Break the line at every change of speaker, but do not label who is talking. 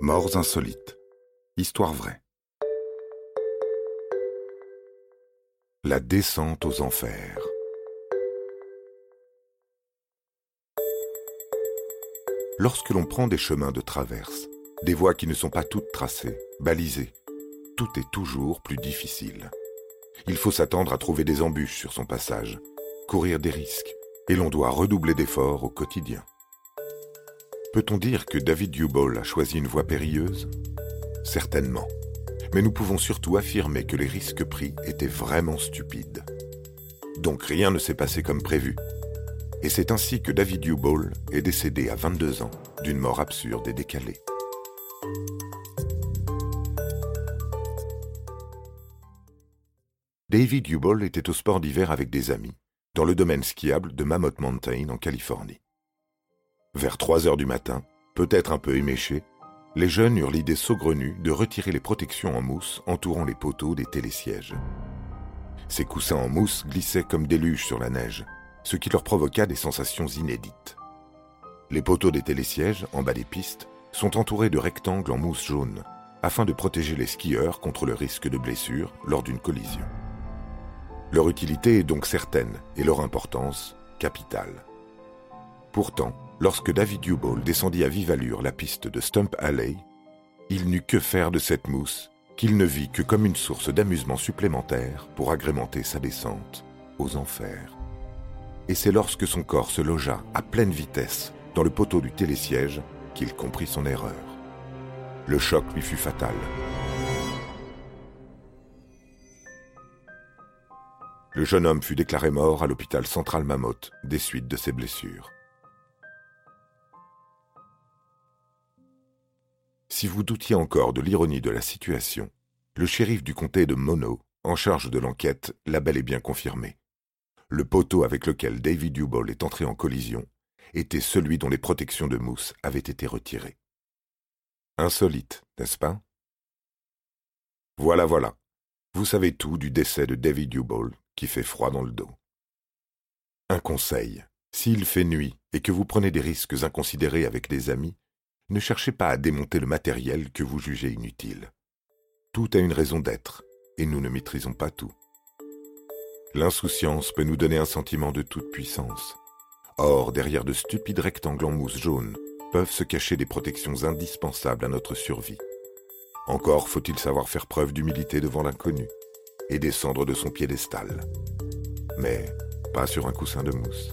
Morts insolites. Histoire vraie. La descente aux enfers. Lorsque l'on prend des chemins de traverse, des voies qui ne sont pas toutes tracées, balisées, tout est toujours plus difficile. Il faut s'attendre à trouver des embûches sur son passage, courir des risques, et l'on doit redoubler d'efforts au quotidien. Peut-on dire que David Dubol a choisi une voie périlleuse? Certainement. Mais nous pouvons surtout affirmer que les risques pris étaient vraiment stupides. Donc rien ne s'est passé comme prévu. Et c'est ainsi que David Dubol est décédé à 22 ans d'une mort absurde et décalée. David Dubol était au sport d'hiver avec des amis, dans le domaine skiable de Mammoth Mountain en Californie. Vers 3 heures du matin, peut-être un peu éméchés, les jeunes eurent l'idée saugrenue de retirer les protections en mousse entourant les poteaux des télésièges. Ces coussins en mousse glissaient comme des luges sur la neige, ce qui leur provoqua des sensations inédites. Les poteaux des télésièges, en bas des pistes, sont entourés de rectangles en mousse jaune, afin de protéger les skieurs contre le risque de blessure lors d'une collision. Leur utilité est donc certaine et leur importance capitale. Pourtant, Lorsque David Dubol descendit à vive allure la piste de Stump Alley, il n'eut que faire de cette mousse qu'il ne vit que comme une source d'amusement supplémentaire pour agrémenter sa descente aux enfers. Et c'est lorsque son corps se logea à pleine vitesse dans le poteau du télésiège qu'il comprit son erreur. Le choc lui fut fatal. Le jeune homme fut déclaré mort à l'hôpital central Mammoth des suites de ses blessures. Si vous doutiez encore de l'ironie de la situation, le shérif du comté de Mono, en charge de l'enquête, l'a bel et bien confirmé. Le poteau avec lequel David Dubol est entré en collision était celui dont les protections de mousse avaient été retirées. Insolite, n'est-ce pas? Voilà, voilà. Vous savez tout du décès de David Dubol qui fait froid dans le dos. Un conseil. S'il fait nuit et que vous prenez des risques inconsidérés avec des amis, ne cherchez pas à démonter le matériel que vous jugez inutile. Tout a une raison d'être, et nous ne maîtrisons pas tout. L'insouciance peut nous donner un sentiment de toute puissance. Or, derrière de stupides rectangles en mousse jaune, peuvent se cacher des protections indispensables à notre survie. Encore faut-il savoir faire preuve d'humilité devant l'inconnu et descendre de son piédestal. Mais pas sur un coussin de mousse.